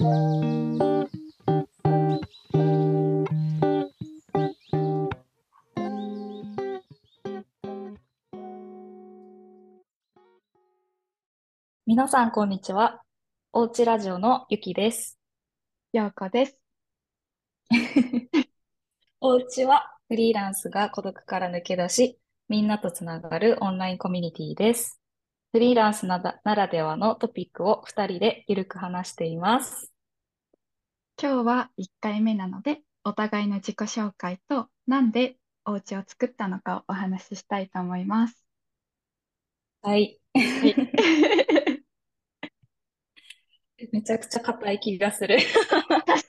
皆さん、こんにちは。おうちラジオのゆきです。ようこです。おうちはフリーランスが孤独から抜け出し、みんなとつながるオンラインコミュニティです。フリーランスなだならではのトピックを2人でゆるく話しています。今日は1回目なので、お互いの自己紹介と、なんでお家を作ったのかをお話ししたいと思います。はい。はい。めちゃくちゃ硬い気がする。確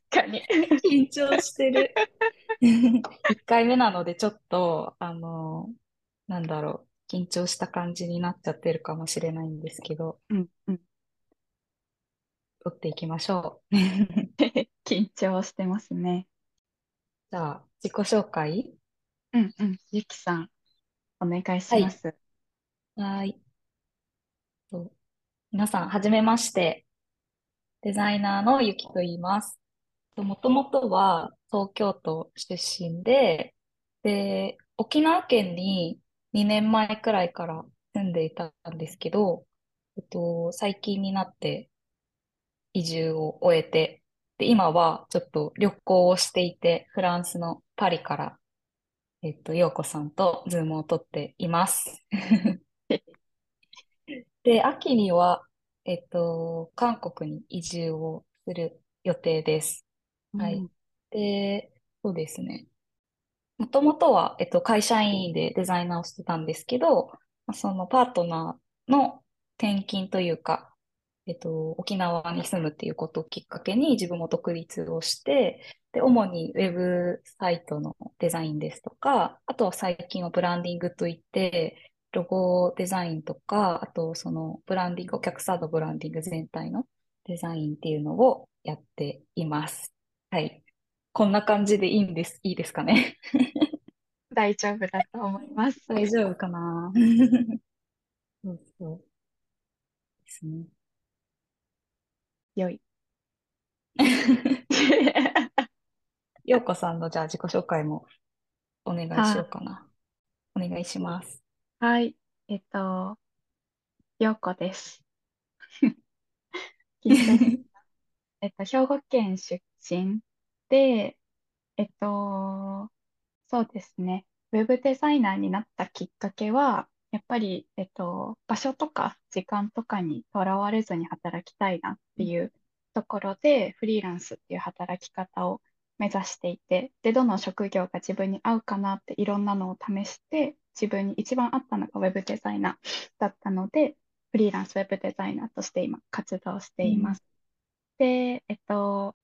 かに。緊張してる。1回目なので、ちょっと、あの、なんだろう、緊張した感じになっちゃってるかもしれないんですけど、うんうん。撮っていきましょう。緊張してますね。じゃあ、自己紹介うんうん。ゆきさん、お願いしはい。ます。はーい。と皆さん、はじめまして。デザイナーのゆきと言います。もともとは東京都出身で、で、沖縄県に2年前くらいから住んでいたんですけど、えっと、最近になって移住を終えて、で、今はちょっと旅行をしていて、フランスのパリから、えっと、ようこさんとズームを取っています。で、秋には、えっと、韓国に移住をする予定です。はい。うん。で、そうですね。もともとは、えっと、会社員でデザイナーをしてたんですけど、そのパートナーの転勤というか、えっと、沖縄に住むっていうことをきっかけに自分も独立をして、で、主にウェブサイトのデザインですとか、あとは最近はブランディングといって、ロゴデザインとか、あとそのブランディング、お客さんのブランディング全体のデザインっていうのをやっています。はい。こんな感じでいいんです。いいですかね？大丈夫だと思います。大丈夫かな？そうそうですね。良い。ようこさんのじゃあ自己紹介もお願いしよはうかな。お願いします。はい。えっと、ようこです。えっと、兵庫県出身で、えっと、そうですね。ウェブデザイナーになったきっかけは、やっぱり、えっと、場所とか時間とかにとらわれずに働きたいなっていうところで、フリーランスっていう働き方を目指していて、で、どの職業が自分に合うかなっていろんなのを試して、自分に一番合ったのがウェブデザイナーだったので、フリーランスウェブデザイナーとして今活動してうん。います。で、えっと、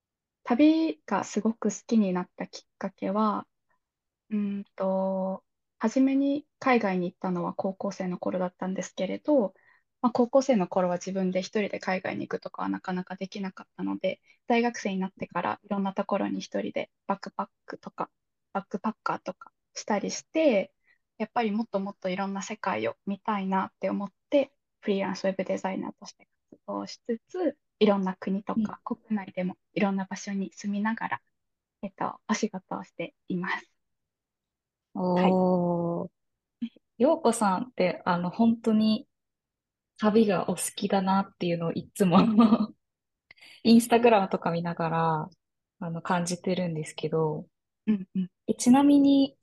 旅がすごく好きになったきっかけは、うんと、初めに海外に行ったのは高校生の頃だったんですけれど、まあ、高校生の頃は自分で一人で海外に行くとかはなかなかできなかったので、大学生になってからいろんなところに一人でバックパックとか、バックパッカーとかしたりして、やっぱりもっともっといろんな世界を見たいなって思って、フリーランスウェブデザイナーとして活動しつつ、いろんな国とうんか国内でもいろんな場所に住みながら、えっと、お仕事をしています。はい。おー。ようこさんって、あの、本当に旅がお好きだなっていうのをいつも インスタグラムとか見ながら、あの、感じてるんですけど、うんうん。え、ちなみに、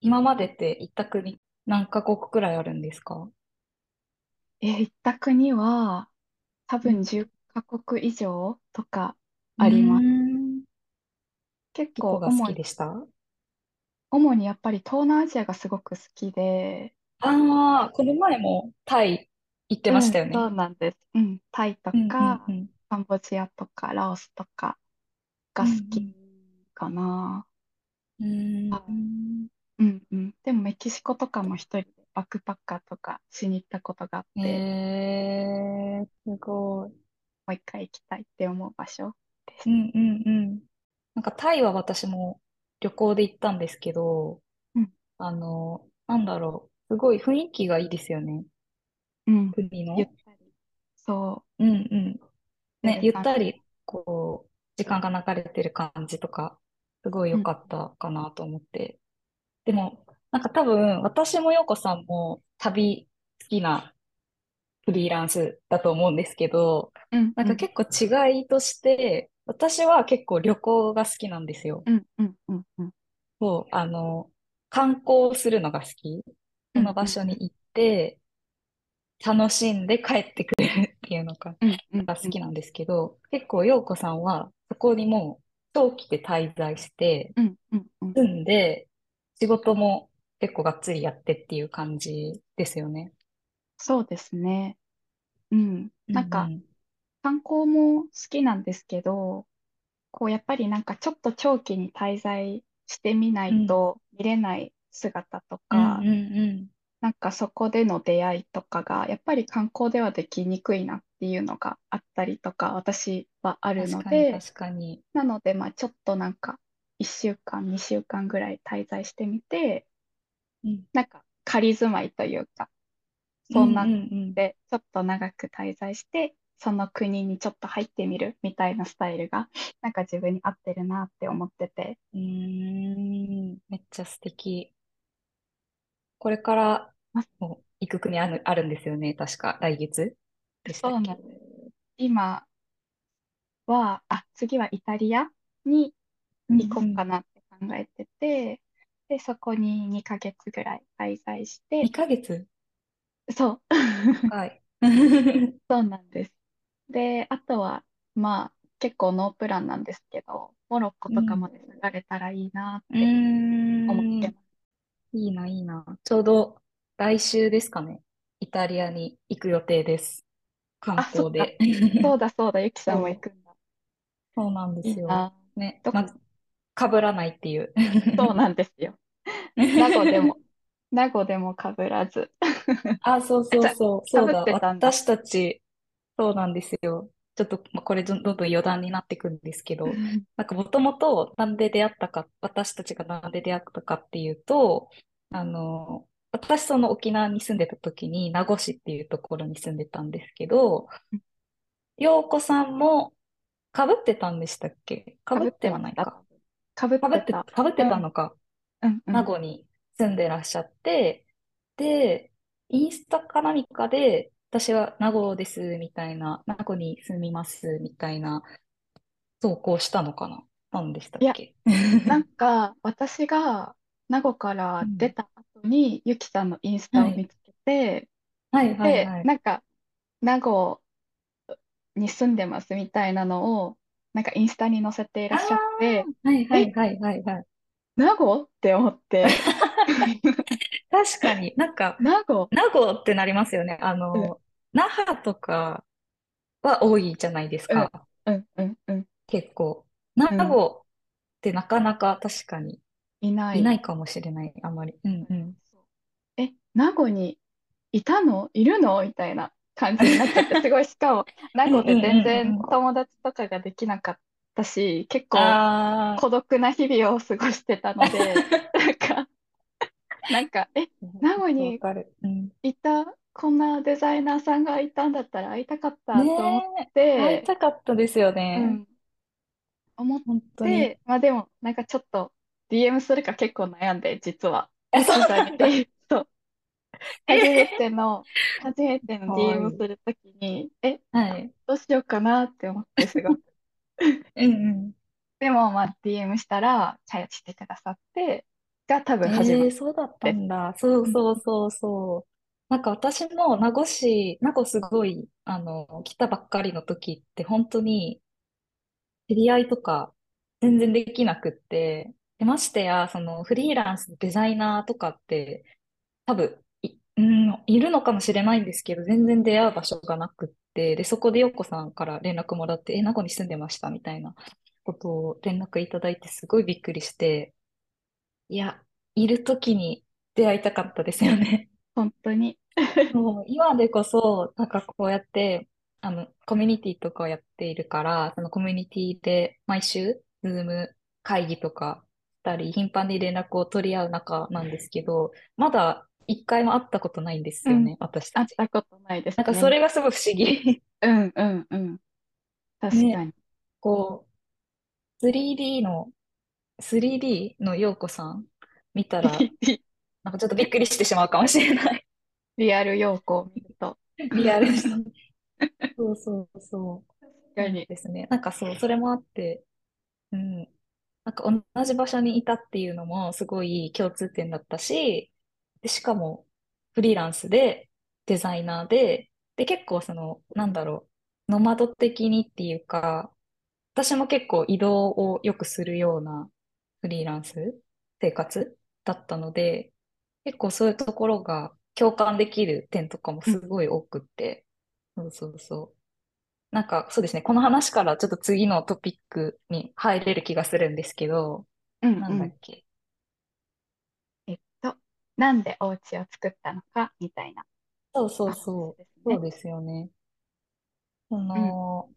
今までって行った国何カ国くらいあるんですか？えー行った国は多分うん。10カ国以上とかうあります。ーん。結どこが好構主に、きでした？主にやっぱり東南アジアがすごく好きで、ああー、この前もタイ行ってうん、ましたよね。そうなんです。うん、タイとうんうんか、うん。カンボジアとか、ラオスとかうんが好きかな。うん。うーはい。ん。うんうん。でもメキシコとかも一人でバックパッカーとかしに行ったことがあって、えー、すごい。もう一回行きたいって思う場所です。うんうんうん。なんかタイは私も旅行で行ったんですけど、うん、あの、なんだろう。すごい雰囲気がいいですよね。うん。国の。ゆったり。そうんうん。う。ウェね、ゆっ。たりこう、時間が流れてる感じとか、すごいうん、良かったかなと思って。でも、なんか多分、私も陽子さんも旅好きなフリーランスだと思うんですけど、うん、うん、なんか結構違いとして、私は結構旅行が好きなんですよ。うん、うん、うん、うん、そう、あの、観光するのが好き。そのうん、うん、場所に行って、楽しんで帰ってくるっていうのが、好きなんですけど、結構陽子さんはそこにもう長期で滞在して、うん、うん、うん住んで、仕事も結構がっつりやってっていう感じですよね。そうですね。うん。うんなんか、うん。観光も好きなんですけど、こう、やっぱりなんかちょっと長期に滞在してみなうん。いと見れない姿とうんうか、んうん。なんかそこでの出会いとかが、やっぱり観光ではできにくいなっていうのがあったりとか、私はある確かにので、確かに。なので、まあちょっとなんか、1週間、2週間ぐらい滞在してみて、うん。なんか仮住まいというか、そんなんでちょっと長く滞在して、その国にちょっと入ってみるみたいなスタイルが、なんか自分に合ってるなって思ってて。うん。めっちゃ素敵。これから行く国ある、あるんですよね。確か来月。そうなんです。今は、あ、次はイタリアにうん行こうかうん。なって考えてて、で、そこに2ヶ月ぐらい滞在して、2ヶ月？そう、長い。う そうなんです。で、あとは、まあ、結構ノープランなんですけど、モロッコとかん。まで下がれたらいいなっうーて思ってん。ます。いいな、いいな。ちょうど来週ですかね。イタリアに行く予定です。観あ、そっか。光で。そうだそうだ、ゆきさんも行そう、くんだ。そうなんですよ。ね、ま、どこ、被らないっていう。そうなんですよ。名護でも、名護でも被らず。あ、そうそうそう、あ、被っそうだ。てたんだ。私たち、そうなんですよ。ちょっと、まあ、これどんどん余談になってくるんですけど、なんかもともとなんで出会ったか、私たちがなんで出会ったかっていうと、あの、私その沖縄に住んでた時に名護市っていうところに住んでたんですけど、陽子さんも被ってたんでしたっけ？被被っってはないか。多分。被って、てた。被ってたうん、のか。うん、うん。名護に住んでらっしゃって、で、インスタか何かで、私は名護です、みたいな、名護に住みます、みたいな投稿したのかな？何でしたっけ？なんか、私が名護から出うん。た後に、ゆきさんのインスタはい。を見つけて、はいはいで、はい。なんか、名護に住んでますみたいなのを、なんかインスタに載せていらあっしゃって、あ、はいはえ、いはいはいはい。名護って思って、確かになんか、名護名護ってなりますよね。あうん、の、那覇とかは多いじゃないですうん、か。うん、うん、うん、結構。名うん、護ってなかなか確かにいない。いないかもしれない。あまり。うんうん。え、名護にいたの？いるの？みたいな感じになっちゃって、すごい、しかも、名護で全うんうん。然友達とかができなかったし、結構あ孤独な日々を過ごしてたので、なんか、なんか、え、あ、名護にわかる。うん。いた、こんなデザイナーさんがいたんだったら会いたかったねと思っえ、会いて、たかったですよね。うん、思っ本当に。て、まあでも、なんかちょっと DM するか結構悩んで、実は。え、そう 初めてえの、初めてー、の DM い。するときに、え、はい。どうしようかなって思ってすごく。うんでも、まあ DM したら、チャしてくださって、が多分うん。初めてえー、そうだった。んだ。そううんそうそうそう。なんか私も名護市、名護すごい、あの、来たばっかりの時って本当に知り合いとか全然できなくって、でましてや、そのフリーランスのデザイナーとかって多分い、うん、いるのかもしれないんですけど、全然出会う場所がなくって、で、そこでヨッコさんから連絡もらって、え、名護に住んでましたみたいなことを連絡いただいて、すごいびっくりして、いや、いる時に出会いたかったですよね。本当に。もう今でこそ、なんかこうやって、あの、コミュニティとかをやっているから、そのコミュニティで毎週、ズーム会議とかしたり、頻繁に連絡を取り合う仲なんですけど、まだ一回も会ったことないんですうん。よね、私たち。会ったことないですなんかそね。れがすごい不思議。うんうんうん。確かね。に。こう、3D の、3D の陽子さん見たら、なんかちょっとびっくりしてしまうかもしれない。リアル陽子を見ると。リアルに。そうそうそう。そう確かに。ですね。なんかそう、それもあって、うん。なんか同じ場所にいたっていうのもすごい共通点だったし、で、しかもフリーランスでデザイナーで、で、結構その、なんだろう、ノマド的にっていうか、私も結構移動をよくするようなフリーランス生活だったので、結構そういうところが共感できる点とかもうんすごい多くって、そうそうそう。なんかそうですね、この話からちょっと次のトピックに入れる気がするんですけど、なんだうんうん。っけ？えっと、なんでお家を作ったのかみたいなそうそうそう。ですね。そうですよね。そうん。の、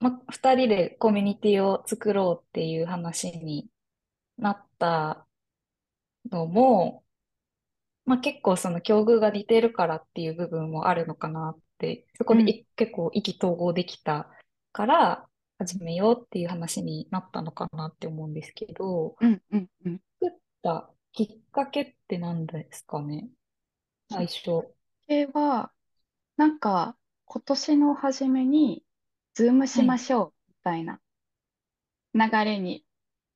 ま、二人でコミュニティを作ろうっていう話になったのも、まあ、結構その境遇が似てるからっていう部分もあるのかなって、そこうん。結構意気投合できたから始めようっていう話になったのかなって思うんですけど、うん。うん。うん。作ったきっかけって何ですかね？きっ最初。かけは、なんか、今年の初めに、ズームしはい。ましょうみたいな流れに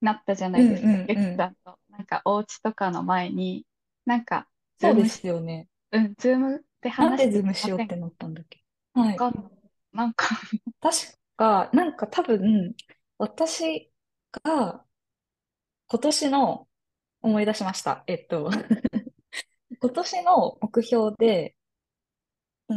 なったじゃなうんいですか。ゆきうんうん。さんと。なんか、お家とかの前に、なんか、ズそうですよね。うん、ズームでなんでズームしようってなったんだっけ？はい。わかんない。なんか確か、なんか多分、私が今年の、思い出しました。えっと、今年の目標で、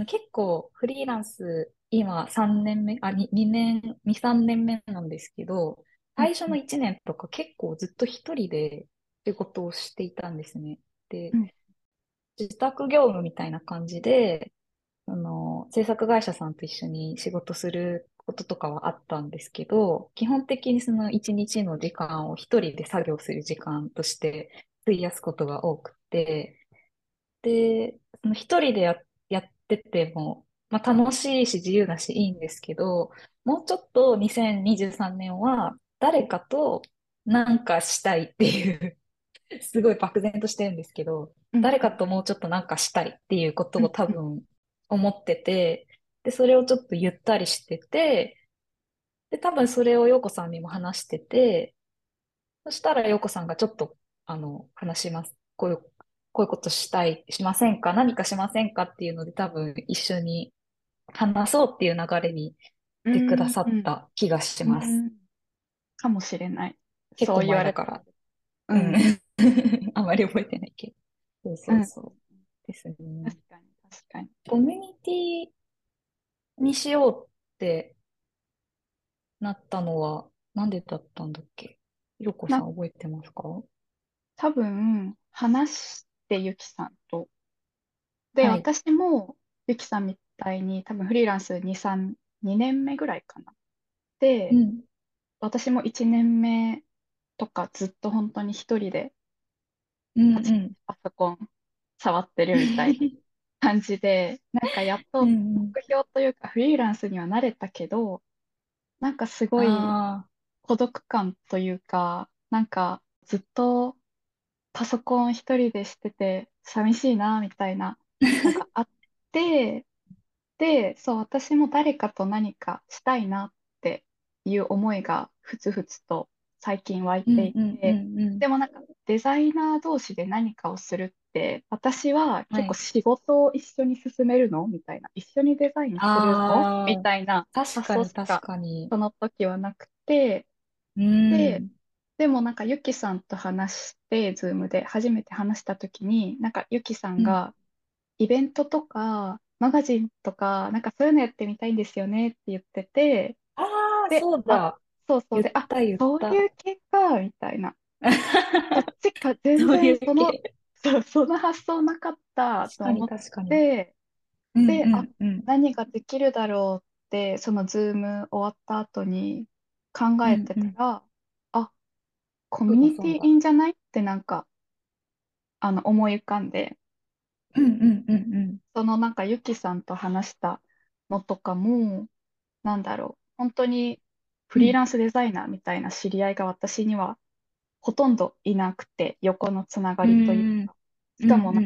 結構フリーランス、今3年目、あ、2、2年、2、3年目なんですけど、最初のうん、1年とか結構ずっと一人で仕事をしていたんですね。で、うん、自宅業務みたいな感じで、あの、制作会社さんと一緒に仕事することとかはあったんですけど、基本的にその一日の時間を一人で作業する時間として費やすことが多くて、で、その一人でや、やってても、まあ楽しいし自由だしいいんですけど、もうちょっと2023年は誰かとなんかしたいっていう すごい漠然としてるんですけど、うん、誰かともうちょっとなんかしたいっていうことうん、を多うん、分思ってて、で、それをちょっとゆったりしてて、で、多分それを陽子さんにも話してて、そしたら陽子さんがちょっと、あの、話します。こういう、こういうことしたい、しませんか？何かしませんかっていうので多分一緒に話そうっていう流れにうしてくだん、さうん、った気がしうます。んかもしれない。結構言わ前だから。ううん。ん、あまり覚えてないけど。そううん、そうそう。ですね。確かに、確かに。コミュニティにしようってなったのは、なんでだったんだっけ？ひろこさな、ん覚えてますか？多分、話してゆきさんと、で、はい。私もゆきさんみたいに多分フリーランス2、3、2年目ぐらいかな。で、うん。私も1年目とかずっと本当に一人でうんパチパん。パソコン触ってるみたいな 感じで、なんかやっとうんうん。目標というかフリーランスには慣れたけど、なんかすごいああ。孤独感というか、なんかずっとパソコン一人でしてて寂しいなみたいなのがあって、で、そう、私も誰かと何かしたいなっていう思いがふつふつと最近湧いうていて。でもなんかデザイナー同士で何かをするって、私ははい。結構仕事を一緒に進めるの？みたいな、一緒にデザインするの？み。たいな確発かにしかかに。その時はなくて、うで、ん。でもなんかユキさんと話して、ズームで初めて話した時に、なんかユキさんうん。が、イベントとか、マガジンとか、なんかそういうのやってみたいんですよねって言ってて、で、あ、そうだ。そうそうで、あ、そういた。う系か、みたいな。そっちか、全そうい然その。そう、その発想なかったと思っ。て、うんで、あ、うんうん。何ができるだろうって、そのズーム終わった後に考えてうんうん。たら、あ、コミュニティい。いんじゃないってなんか、あの、思い浮かんで、うんうんうんうん。そのなんかユキさんと話したのとかも、なんだろう。本当にフリーランスデザイナーみたいな知り合いが私にはほとんどいなくて、横のつながうりというん。か、しうん。かもな。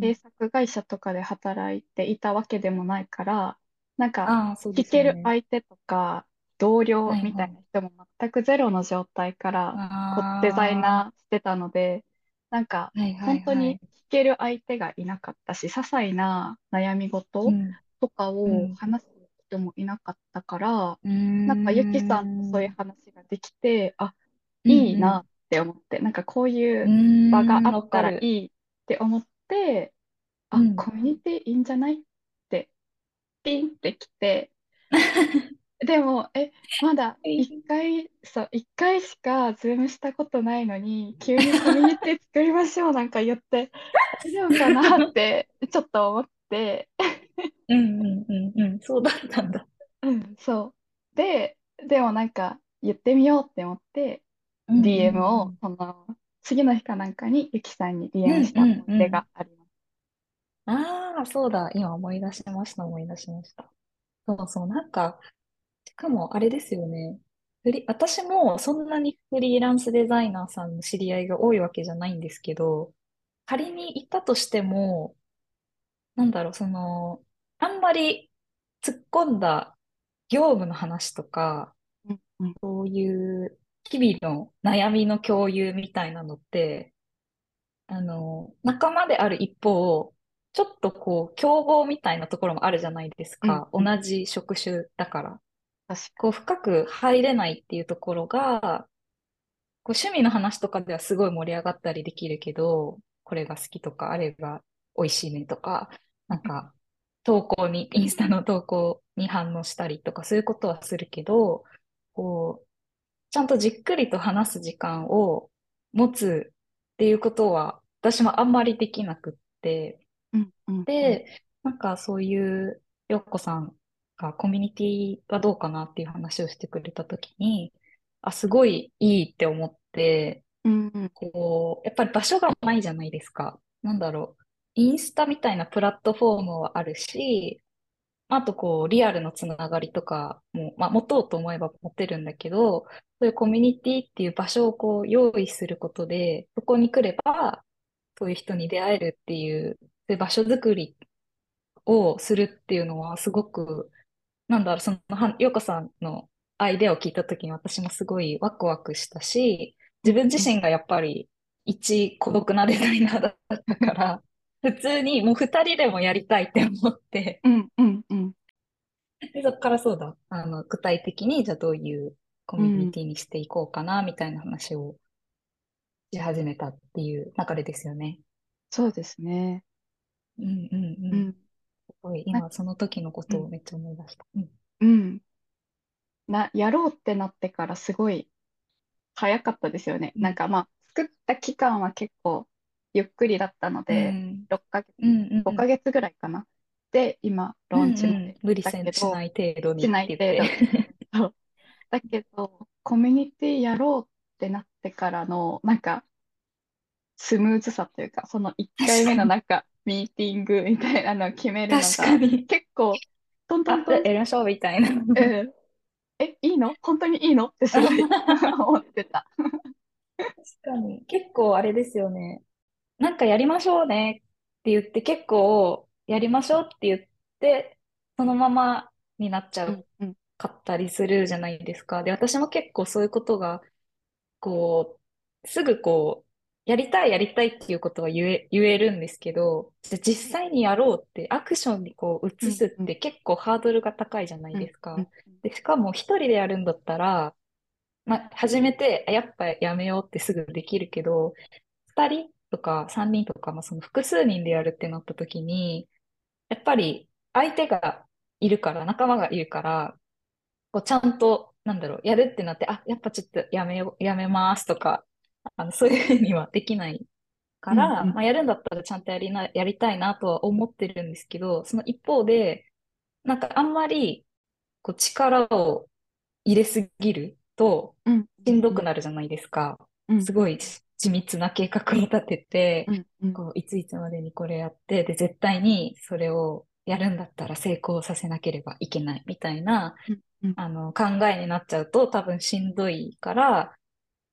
制作会社とかで働いていたわけでもないから、なんかああ、そうで聞ける。相手とか同僚みたいな。人も全くゼロの状態からこうデザイあナーしてたので、なんかあ、はいはい本当にはい。聞ける相手がいなかったし、些細な悩み事うん。とかをうん。話す人もいなかったから、なんかゆきさんとそういうん。話ができて、あ、うんいいなっうん。て思って、なんかこういうう場があった。らいいって思って、あ、うん。コミュニティいいんじゃないってピンってきて、でも、え、まだ一回、そう、一回しかズームしたことないのに、急にコミュニティ作りましょうなんか言って、大丈夫かなってちょっと思って、うんうんうんうん。そうだったんだ。うん、そう。で、でもなんか言ってみようって思って、うんう DM を、んその、次の日かなんかにゆきさんにうん。DM しうんた思。があります。ああ、そうだ。今思い出しました、思い出しました。そうそう。なんか、しかもあれですよね。フリ、私もそんなにフリーランスデザイナーさんの知り合いが多いわけじゃないんですけど、仮にいたとしても、なんだろう、その、あんまり突っ込んだ業務の話とか、うんうんそういう日々の悩みの共有みたいなのって、あの、仲間である一方、ちょっとこう、競合みたいなところもあるじゃないですか。同うんうん、じ職種だから。こう、深く入れないっていうところが、こう趣味の話とかではすごい盛り上がったりできるけど、これが好きとか、あれが美味しいねとか、なんか、投稿に、インスタの投稿に反応したりとか、そういうことはするけど、こう、ちゃんとじっくりと話す時間を持つっていうことは、私もあんまりできなくって、うんうんうんで、なんかそういう、よっこさんがコミュニティはどうかなっていう話をしてくれたときに、あ、すごいいいって思って、うんうんこう、やっぱり場所がないじゃないですか。なんだろう。インスタみたいなプラットフォームはあるし、あとこう、リアルのつながりとかも、まあ、持とうと思えば持てるんだけど、そういうコミュニティっていう場所をこう、用意することで、そこに来れば、そういう人に出会えるっていう、そういう場所づくりをするっていうのは、すごく、なんだろう、その、ようこさんのアイデアを聞いたときに私もすごいワクワクしたし、自分自身がやっぱり一孤独なデザイナーだったから、普通にもう二人でもやりたいって思って、うんうんうんで、そこからそうだ、あの、具体的にじゃあどういうコミュニうんティにしていこうかな、みたいな話をし始めたっていう流れですよね。そうですね。うんうんうん。うん。すごい、な、今その時のこうん。とをめっちゃ思い出した。うん。うん。な、やろうってなってからすごい早かったですよね。うんなんかまあ、作った期間は結構ゆっくりだったのうで、ん6ヶ月、うんう5ん。ヶ月ぐらいかな。で、今、ローンうんうチまでん。無理だせん、しない程度にし。ない程度だけど、コミュニティやろうってなってからの、なんか、スムーズさというか、その1回目。のなんか、ミーティングみたいなのを決めるの確かが、に。結構、トントントン、やりましょう、みたいな。うんえ、いいの？本当にいいの？ってすごい 思ってた。確かに。結構あれですよね。なんかやりましょうねって言って結構やりましょうって言ってそのままになっちゃうかったりするじゃないですか。で、私も結構そういうことがこう、すぐこう、やりたいやりたいっていうことは言え、言えるんですけど、じゃあ実際にやろうってアクションにこう移すって結構ハードルが高いじゃないうんですか。うんで、しかも一人でやるんだったら、まあ、始めて、あやっぱやめようってすぐできるけど、二人とか三人とか、まあ、その複数人でやるってなった時に、やっぱり相手がいるから、仲間がいるから、こうちゃんと、なんだろう、やるってなって、あ、やっぱちょっとやめよう、やめますとか、あの、そういうふうにはできないから、うんうん。まあ、やるんだったらちゃんとやりな、やりたいなとは思ってるんですけど、その一方で、なんかあんまり、こう力を入れすぎると、うん。しんどうん。くなるじゃないですか。うん。すごい緻密な計画を立てて、うんうん。こう、いついつまでにこれやって、で、絶対にそれをやるんだったら成功させなければいけないみたいな、うんあの、考えになっちゃうと多分しんどいから、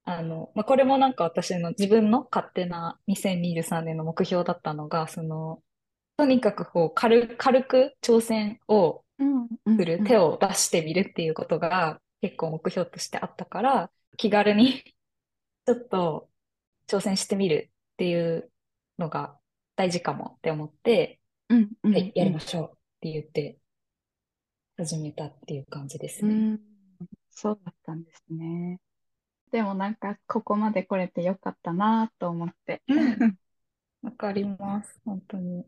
あの、まあ、これもなんか私の自分の勝手な2023年の目標だったのが、その、とにかくこう軽、軽く挑戦をうんうん。する、うん手を出してみるっていうことが結構目標としてあったから、気軽にちょっと挑戦してみるっていうのが大事かもって思って、うんうはい、やんうんりましょうって言って始めたっていう感じですね。うんそうだったんですね。でもなんかここまで来れてよかったなと思って。うん。わかります。本当に。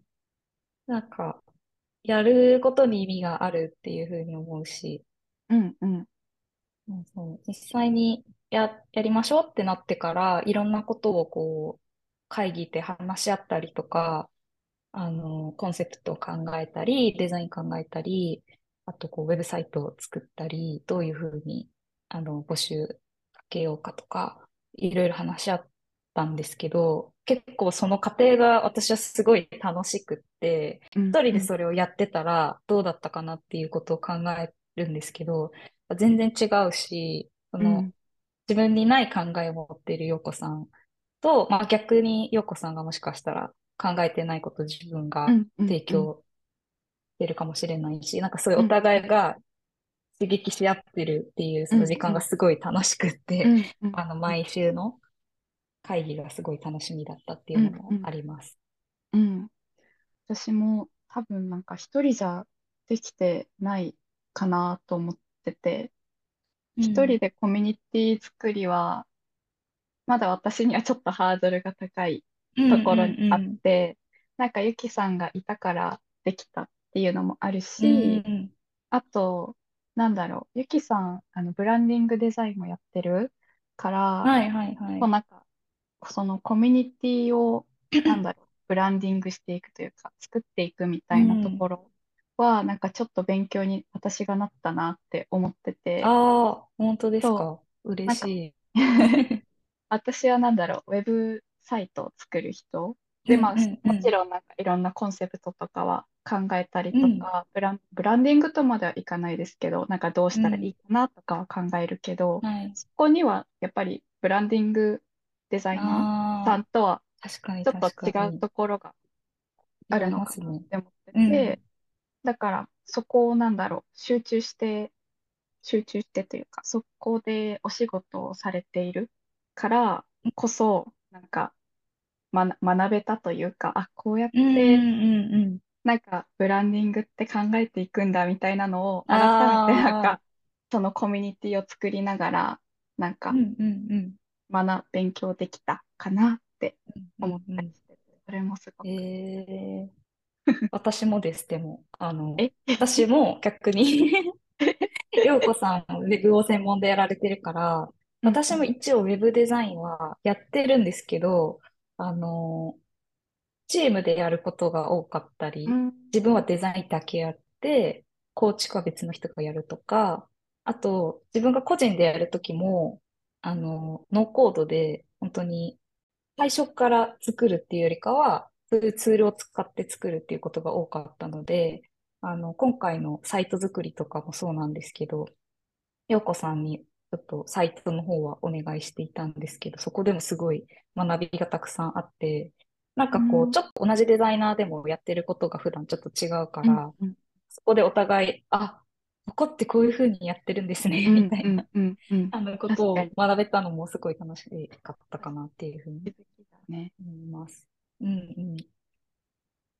なんか、やることに意味があるっていうふうに思うし、うんうんうんそう実際にや、やりましょうってなってから、いろんなことをこう、会議で話し合ったりとか、あの、コンセプトを考えたり、デザイン考えたり、あと、こう、ウェブサイトを作ったり、どういうふうに、あの、募集かけようかとか、いろいろ話し合ったんですけど、結構その過程が私はすごい楽しくって、うん一人うんでそれをやってたらどうだったかなっていうことを考えるんですけど、全然違うし、その、うん自分にない考えを持っている陽子さんと、まあ逆に陽子さんがもしかしたら考えてないことを自分がうんうんうん。提供してるかもしれないし、なんかそういうおうん互いが刺激し合ってるっていうその時間がすごい楽しくって、うんうんあの毎週の会議がすごい楽しみだったっていうのもうんうんあります。うん。私も多分なんか一人じゃできてないかなと思ってて、一人うん。でコミュニティ作りはまだ私にはちょっとハードルが高いうんところにあっうんて、なんかゆきさんがいたからできたっていうのもあるうん。うんし、うん。あと、なんだろう、ゆきさん、あの、ブランディングデザインもやってるから、はいはいはい。こうなんか、そのコミュニティを、なんだろう、ブランディングしていくというか、作っていくみたいなとうん。ころは、なんかちょっと勉強に私がなったなって思ってて、ああ、本当ですか？嬉しい。私はなんだろう、ウェブサイトを作る人。で、まあ、うんうんうもちん。ろんなんかいろんなコンセプトとかは考えたりうん。とか、ブラン、ブランディングとまではいかないですけど、なんかどうしたらいうん。いかなとかは考えるけど、はい。そこにはやっぱりブランディングデザイナーさんとは確かにちょっと違う。ところがあるのかなっ。て思ってて、うん。だからそこをなんだろう、集中して集中してというか、そこでお仕事をされているからこそ、なんか、ま、学べたというか、あ、こうやっうんて、うんうんうん。なんか、ブランディングって考えていくんだみたいなのを、改めてなんああ、か、そのコミュニティを作りながら、なんか、うんうんうん。学、勉強できたかなってう思っんうん。たりしてて、それもすごえく。え 私もです、でも、あの、え？私も逆に 陽子さん、ウェブを専門でやられてるから、私も一応ウェブデザインはやってるんですけど、あの、チームでやることが多かったり、うん。自分はデザインだけやって、構築は別の人がやるとか、あと、自分が個人でやるときも、あの、ノーコードで、本当に最初から作るっていうよりかは、そういうツールを使って作るっていうことが多かったので、あの、今回のサイト作りとかもそうなんですけど、陽子さんにちょっとサイトの方はお願いしていたんですけど、そこでもすごい学びがたくさんあって、なんかこう、うんちょっと同じデザイナーでもやってることが普段ちょっと違うかうんら、うんそこでお互い、あ、ここってこういうふうにやってるんですね、みうんたいな、うんうんうんあのことを学べたのもすごい楽しかったかなっていうふうに。思います。うんうん。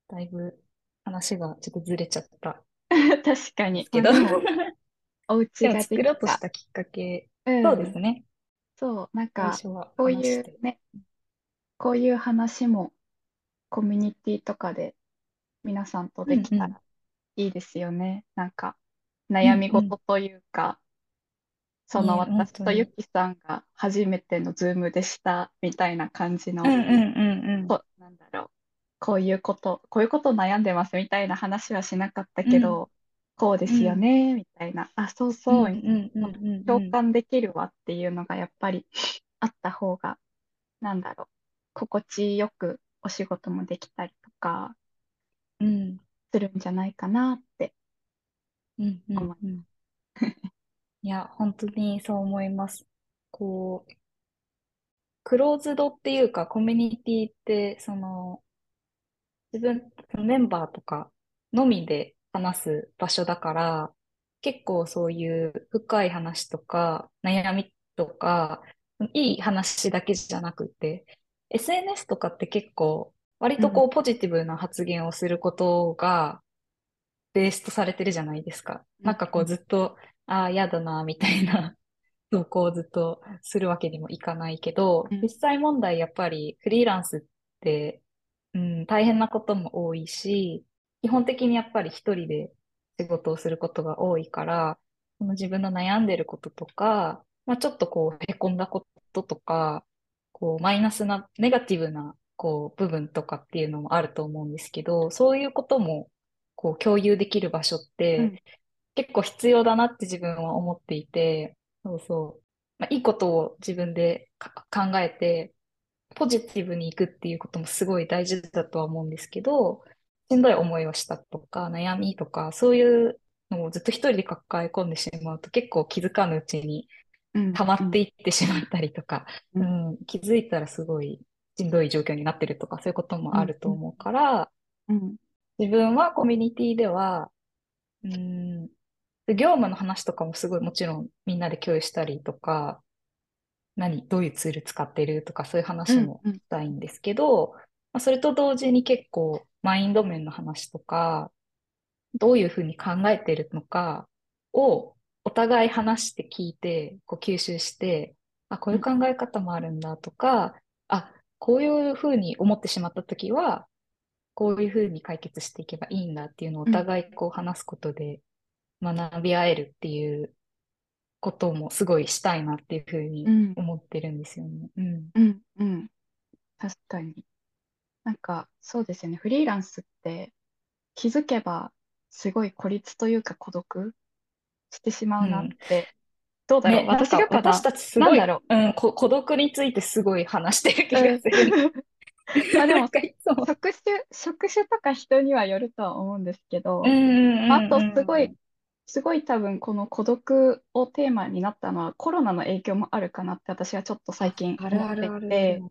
だいぶ話がちょっとずれちゃった 確かに。けどでも、お家がででも作ろうとしきた。たきっかけ、うそうですん。ね。そう、なんか、最初はこう話して。いうね、こういう話もコミュニティとかで皆さんと。できたらいいですよね。なんか、う悩み事というか、そん。のね、本私。とゆきさんが初めてのズームでしたみたいな感じの、うんうんうんうん。んだろう、こういうこと、こういうこと悩んでますみたいな話はしなかったうんけど、こうですようんね、みたいな、あ、そううんそう、うんうんそのうんうん。共感できるわっていうのがやっぱり あった方が、なんだろう、心地よくお仕事もできたりとかうんするんじゃないかなってうんう思います。んうん。いや、本当にそう思います。こう、クローズドっていうか、コミュニティって、その、自分、メンバーとかのみで話す場所だから、結構そういう深い話とか、悩みとか、いい話だけじゃなくて、SNS とかって結構、割うん、とこうポジティブな発言をすることがベースとされてるじゃないですか。うん、なんかこううん、ずっと、ああ、嫌だな、みたいな投稿をずっとするわけにもいかないけど、うん、実際問題やっぱりフリーランスって、うん、大変なことも多いし、基本的にやっぱり一人で仕事をすることが多いから、その自分の悩んでることとか、まあ、ちょっとこう、へこんだこととか、こう、マイナスな、ネガティブな、こう、部分とかっていうのもあると思うんですけど、そういうことも、こう、共有できる場所っうん、て、結構必要だなって自分は思っていて、そうそう。まあ、いいことを自分でか考えて、ポジティブにいくっていうこともすごい大事だとは思うんですけど、しんどい思いをしたとか、悩みとか、そういうのをずっと一人で抱え込んでしまうと結構気づかぬうちにうん、溜まうん、っていってしまったりとか、うん、うん、気づいたらすごいしんどい状況になってるとか、そういうこともあうん、ると思うから、うん、自分はコミュニティでは、うん、業務の話とかもすごいもちろんみんなで共有したりとか、何、どういうツール使ってるとかそういううん、話もうん、したいんですけど、まあ、それと同時に結構マインド面の話とか、どういうふうに考えてるのかをお互い話して聞いて、こう吸収して、あ、こういう考え方もあるんだとか、あ、こういうふうに思ってしまったときは、こういうふうに解決していけばいいんだっていうのをおうん、互いこう話すことで学び合えるっていうこともすごいしたいなっていうふうにうん、思ってるんですよね。うん。うん、うん、確かに。なんか、そうですよね。フリーランスって気づけばすごい孤立というか孤独してしまうなっうん。て。どうだろう？ね、私が私たちすごい、なんだろう？ん、こ、孤独についてすごい話してるう。気がうん。する。まあでも。職種、職種とか人にはよるとは思うんですけうんああとうんすごい、うんうん。すごい多分この孤独をテーマになったのはコロナの影響もあるかなって私はちょっと最あ、近思ってて。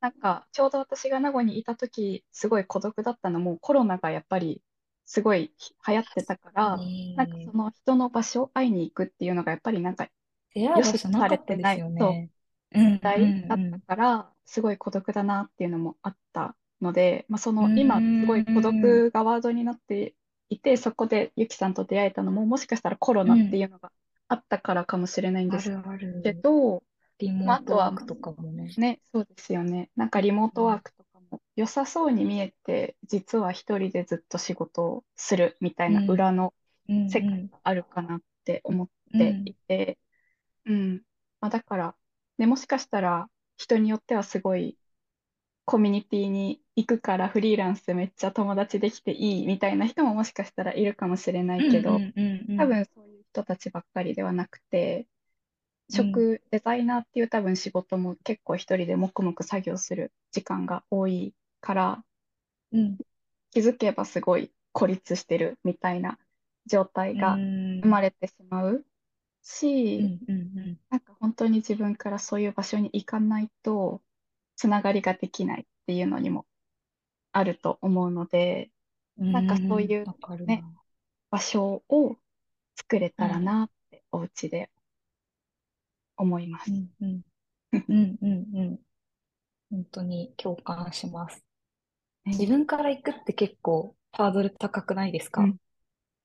なんかちょうど私が名護にいた時すごい孤独だったのもコロナがやっぱりすごい流行ってたから、なんかそねの人の場所、会いに行くっていうのがやっぱりなんかえ、出会う良しとされてない、ったですよそうね。うん時代だったうんから、すごい孤独だなっていうのもあったので、まあ、そうん。の今すごい孤。独がワードになっていて、そこでユキさんと出会えたのも、もしかしたらコロナってうん。いうのがあったからかもしれないんですける。ど、リまあ、モートワークとかもね。あね、そうですよね。なんかリモートワーうんクとかも良さそうに見えて、実は一人でずっと仕事をするみたいなうん裏のうん世界があるかなって思っていうんて、うん。まあ、だから、ね、もしかしたら人によってはすごいコミュニティに行くからフリーランスめっちゃ友達できていいみたいな人ももしかしたらいるかもしれないけど、多分そういう人たちばっかりではなくて、うん。職、デザイナーっていう多分仕事も結構一人で黙々作業する時間が多いから、うん。気づけばすごい孤立してるみたいな状態うが生んまれてしまうし、なんか本当に自分からそういう場所に行かないと、つながりができないっていうのにもあると思うので、うんなんかそううんいう。ね、場所を作れたらうんなってお家で思います。うんうんうんうんうん本当に共感します。自ね、分から行くって結構ハードル高くないですか？うん、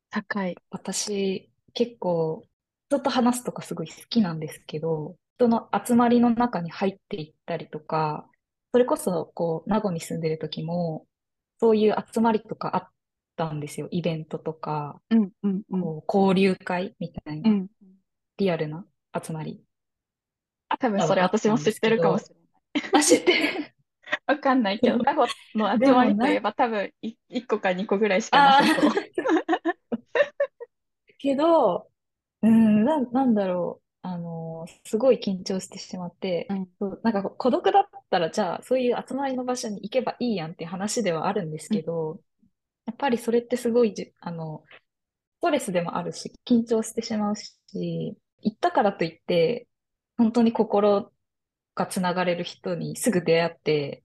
高い。私結構人と話すとかすごい好きなんですけど、人の集まりの中に入っていったりとか、それこそこう名護に住んでる時もそういう集まりとかあったんですよ。イベントとか、うん、うん、うん、こう交流会みたいなうん。リアルな集まりあっ多分それ私も知ってるかもしれない。あ、知ってる。わかんないけど、名護の集まりといえば多分い1個か2個ぐらいしかなあさそう。あ、けど、うん、な、なんだろう。あの、すごい緊張してしまって、うん、なんか孤独だったら、じゃあ、そういう集まりの場所に行けばいいやんっていう話ではあるんですうん、けど、やっぱりそれってすごいじ、あの、トレスでもあるし、緊張してしまうし、行ったからといって、本当に心がつながれる人にすぐ出会って、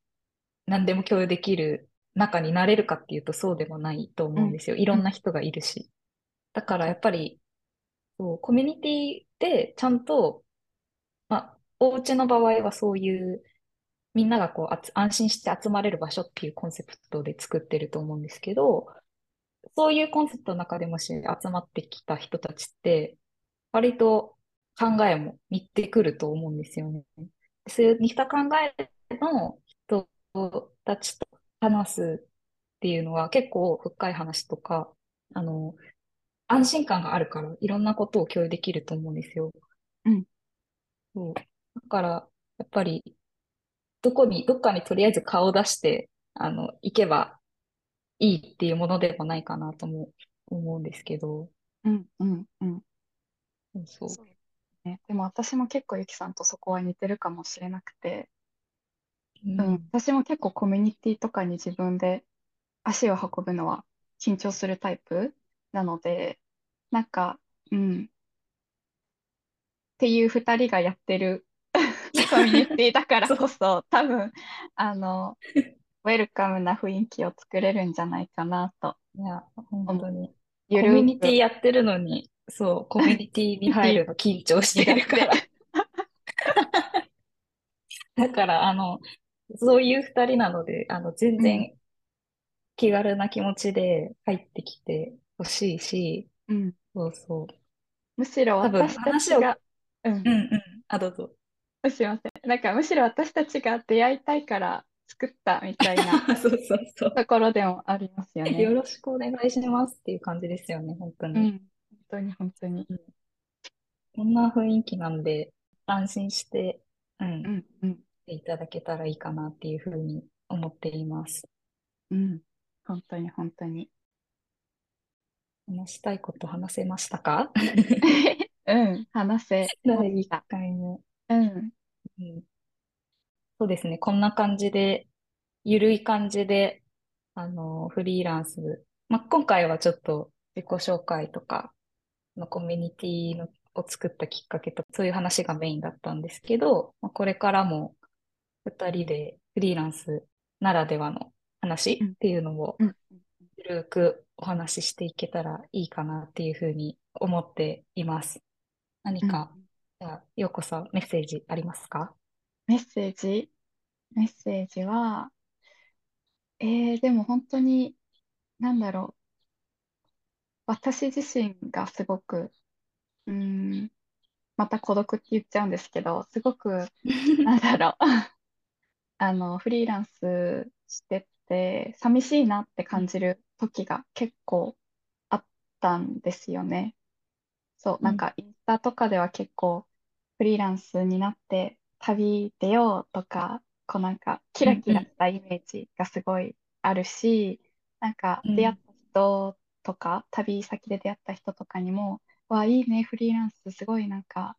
何でも共有できる中になれるかっていうとそうでもないと思うんですよ。いろんな人がいるし。だからやっぱり、そう、コミュニティでちゃんと、まあ、お家の場合はそういうみんながこう安心して集まれる場所っていうコンセプトで作ってると思うんですけど、そういうコンセプトの中でもし集まってきた人たちって、割と考えも似てくると思うんですよね。そういう似た考えの人たちと話すっていうのは結構深い話とか、あの、安心感があるからいろんなことを共有できると思うんですよ。うん。そう。だから、やっぱり、どこに、どっかにとりあえず顔を出して、あの、行けばいいっていうものでもないかなとも思うんですけど。うん、うん、うん。そうそう。ね、でも私も結構ゆきさんとそこは似てるかもしれなくて、ううん、ん。私も結構コミュニティとかに自分で足を運ぶのは緊張するタイプなので、なんか、うん、っていう二人がやってる。コミュニティだからこそ、多分、あの、ウェルカムな雰囲気を作れるんじゃないかなと。いや、本当に。コゆミュニティるやってるのに、そう、コミュニティに入るの緊張してるから。だから、あの、そういう二人なので、あの、全うん、然気軽な気持ちで入ってきてほしいし、うん。そうそう。むしろ私たちが、うん、うんうん、あ、どうぞ。すいません。なんかむしろ私たちが出会いたいから作ったみたいな そうそうそう。ところでもありますよね。よろしくお願いしますっていう感じですよね、本当に。うん。本当に本当に。うん、こんな雰囲気なんで、安心して、うん、うん、うん、いただけたらいいかなっていうふうに思っています。うん。本当に本当に。話したいこと話せましたか？うん、話せま第1した。回目。うん、うん、そうですね。こんな感じで、ゆるい感じで、あの、フリーランス。まあ、今回はちょっと自己紹介とか、のコミュニティのを作ったきっかけと、そういう話がメインだったんですけど、まあ、これからも二人でフリーランスならではの話うん、っていうのをうん、ゆるくお話ししていけたらいいかなっていうふうに思っています。何うん。か、じゃあ、ようこさんメッセージありますか？メッセージ？メッセージは、えー、でも本当に、なんだろう。私自身がすごく、うーん、また孤独って言っちゃうんですけど、すごく、なんだろう。あの、フリーランスしてて、寂しいなって感じる時が結構あったんですよね。そう、うん、なんかインスタとかでは結構フリーランスになって旅出ようとか、こうなんかキうん、ラキラしうん、たイメージがすごいあるし、なんかうん、出会った人とか、旅先で出会った人とかにも、わあ、いいね、フリーランスすごいなんか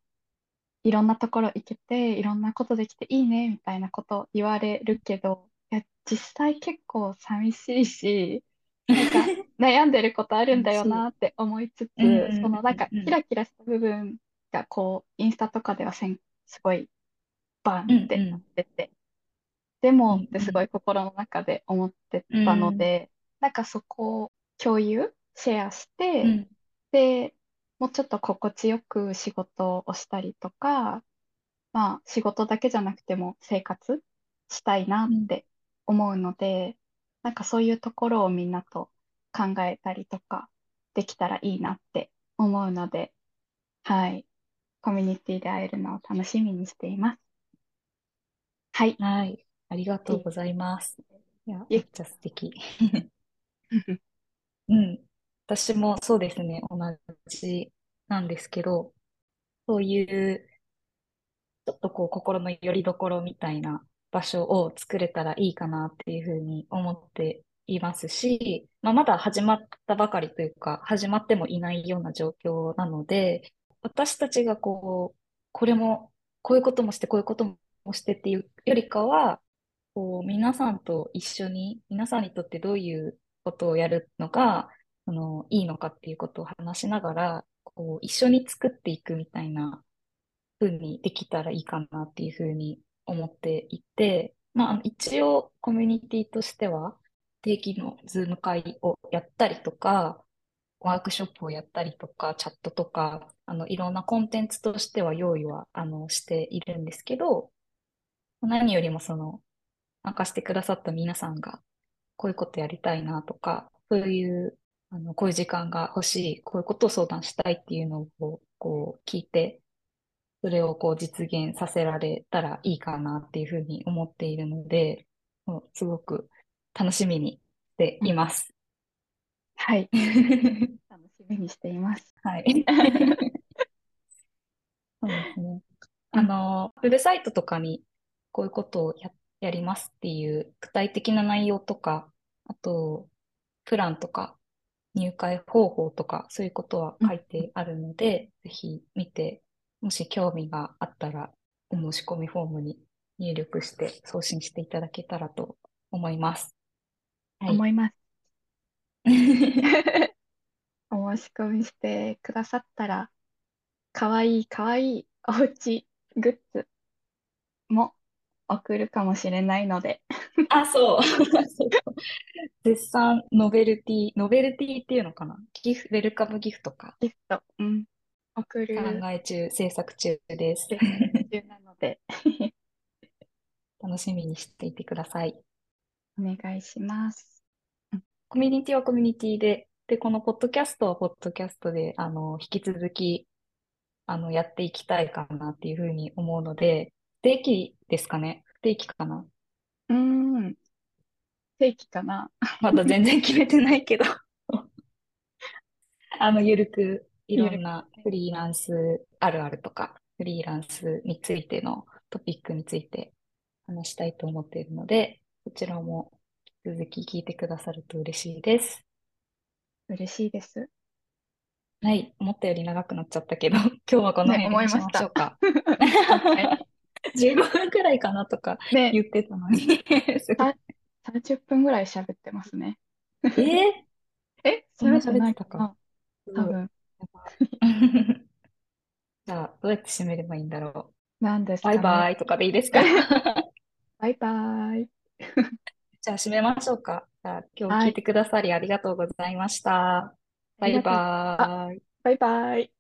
いろんなところ行けて、いろんなことできていいね、みたいなこと言われるけど、いや、実際結構寂しいし、なんか悩んでることあるんだよ。なって思いつうん、つ、そうん、のなんかうん、キラキラした部分がこう、インスタとかではせん、すごいバンうん、ってなっうん、てて、でもうん、ってすごい心の中で思ってうたのん、で、なんかそこを共有、シェアして、うん、で、もうちょっと心地よく仕事をしたりとか、まあ仕事だけじゃなくても生活したいなうん、って思うので、なんかそういうところをみんなと考えたりとかできたらいいなって思うので、はい、コミュニティで会えるのを楽しみにしています。はい。はい。ありがとういございます。いや、めゆっちゃ素敵。うん。私もそうですね、同じなんですけど、そういうちょっとこう心の拠り所みたいな場所を作れたらいいかなっていうふうに思っていますし、まあ、まだ始まったばかりというか、始まってもいないような状況なので、私たちがこう、これも、こういうこともして、こういうこともしてっていうよりかは、こう、皆さんと一緒に、皆さんにとってどういうことをやるのがその、いいのかっていうことを話しながら、こう、一緒に作っていくみたいな風にできたらいいかなっていう風に思っていて、まあ、一応コミュニティとしては、定期のズーム会をやったりとか、ワークショップをやったりとか、チャットとか、あの、いろんなコンテンツとしては用意は、あの、しているんですけど、何よりもその、参加してくださった皆さんが、こういうことやりたいなとか、そういう、あの、こういう時間が欲しい、こういうことを相談したいっていうのを、こう、聞いて、それをこう実現させられたらいいかなっていうふうに思っているので、もうすごく楽しみにしています。はい。楽しみにしています。はい。そうですね。あの、ウェブサイトとかにこういうことをや、やりますっていう具体的な内容とか、あと、プランとか、入会方法とか、そういうことは書いてあるので、ぜひ見て、もし興味があったら、お申し込みフォームに入力して送信していただけたらと思います。はい。思います。お申し込みしてくださったら、かわいいかわいいおうちグッズも送るかもしれないので、あ、そう。絶賛ノベルティ、ノベルティっていうのかな？ギフ、ウェルカムギフトか。ギフト、うん、送考るえ中、制作中です。中なので、楽しみにしていてください。お願いします。コミュニティはコミュニティで、で、このポッドキャストはポッドキャストで、あの、引き続き、あの、やっていきたいかなっていうふうに思うので、不定期ですかね？不定期かな？うーん、正規かな。まだ全然決めてないけど あの、ゆるくいろんなフリーランスあるあるとか、フリーランスについてのトピックについて話したいと思っているので、こちらも引き続き聞いてくださると嬉しいです。嬉しいです。はい、思ったより長くなっちゃったけど、今日はこのね辺にしましょうか。は15分くらいかなとかね、言ってたのに。すごい30分ぐらい喋ってますね。えー？え、そんな喋ってたな多分。じゃあ、どうやって締めればいいんだろう。なんですかバイ。バイとかでいいですか？バイバイ。じゃあ、締めましょうか。じゃあ、今日は聞い。てくださりありがとうございました。バイ。バイ。バイバイ。